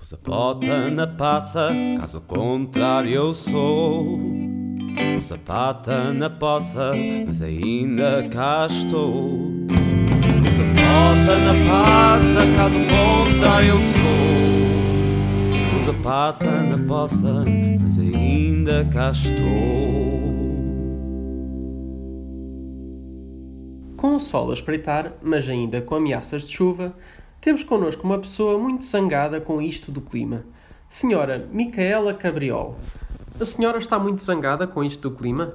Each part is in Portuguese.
Pus a bota na passa, caso contrário eu sou. Pus pata na poça, mas ainda cá estou. Pus a na passa, caso contrário eu sou. Pus pata na poça, mas ainda cá estou. Com o sol a espreitar, mas ainda com ameaças de chuva, temos connosco uma pessoa muito zangada com isto do clima. Senhora Micaela Cabriol. A senhora está muito zangada com isto do clima?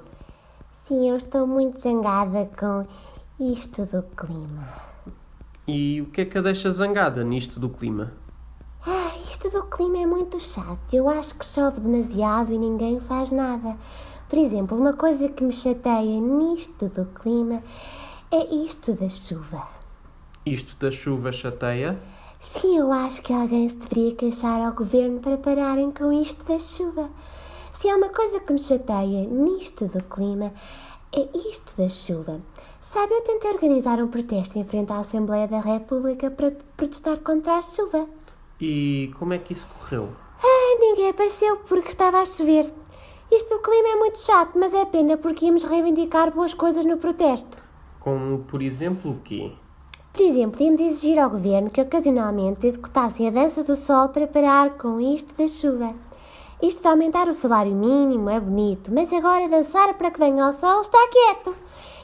Sim, eu estou muito zangada com isto do clima. E o que é que a deixa zangada nisto do clima? Ah, isto do clima é muito chato. Eu acho que chove demasiado e ninguém faz nada. Por exemplo, uma coisa que me chateia nisto do clima é isto da chuva. Isto da chuva chateia? Sim, eu acho que alguém se deveria queixar ao governo para pararem com isto da chuva. Se há uma coisa que me chateia nisto do clima, é isto da chuva. Sabe, eu tentei organizar um protesto em frente à Assembleia da República para protestar contra a chuva. E como é que isso correu? Ah, ninguém apareceu porque estava a chover. Isto do clima é muito chato, mas é pena porque íamos reivindicar boas coisas no protesto. Como, por exemplo, o quê? Por exemplo, íamos exigir ao governo que ocasionalmente executassem a dança do sol para parar com isto da chuva. Isto de aumentar o salário mínimo é bonito, mas agora dançar para que venha o sol está quieto.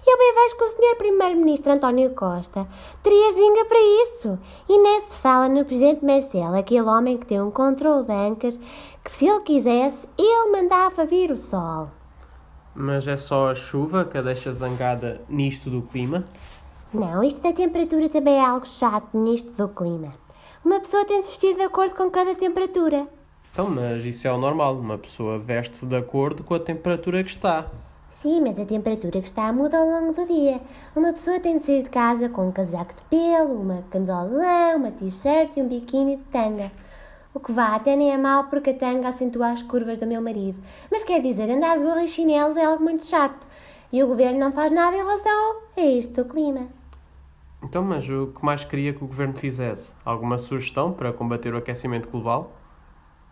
Eu bem vejo que o Sr. Primeiro-Ministro António Costa teria ginga para isso. E nem se fala no Presidente Marcelo, aquele homem que tem um controle de ancas, que se ele quisesse, ele mandava vir o sol. Mas é só a chuva que a deixa zangada nisto do clima? Não, isto da temperatura também é algo chato nisto do clima. Uma pessoa tem de vestir de acordo com cada temperatura. Então, mas isso é o normal. Uma pessoa veste-se de acordo com a temperatura que está. Sim, mas a temperatura que está muda ao longo do dia. Uma pessoa tem de sair de casa com um casaco de pelo, uma camisola de lã, uma t-shirt e um biquíni de tanga. O que vá até nem é mau porque a tanga acentua as curvas do meu marido. Mas quer dizer, andar de gorra e chinelos é algo muito chato. E o governo não faz nada em relação a isto do clima. Então, mas o que mais queria que o governo fizesse? Alguma sugestão para combater o aquecimento global?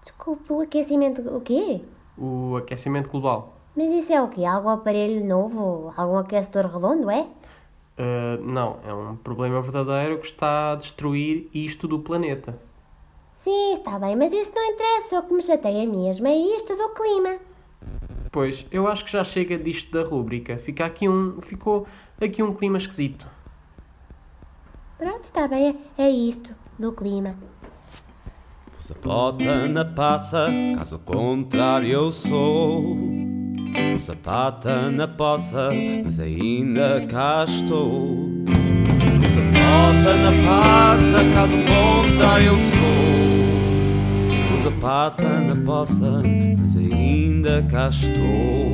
Desculpe, o aquecimento. O quê? O aquecimento global. Mas isso é o quê? Algum aparelho novo? Algum aquecedor redondo, é? Uh, não, é um problema verdadeiro que está a destruir isto do planeta. Sim, está bem, mas isso não interessa. O que me chateia mesmo é isto do clima. Pois, eu acho que já chega disto da rúbrica. Fica aqui um, ficou aqui um clima esquisito. Pronto, está bem, é isto, do clima. A bota na passa, caso contrário eu sou. Pus a pata na poça, mas ainda cá estou. Pus a bota na passa, caso contrário eu sou. Pus a pata na poça, mas ainda cá estou.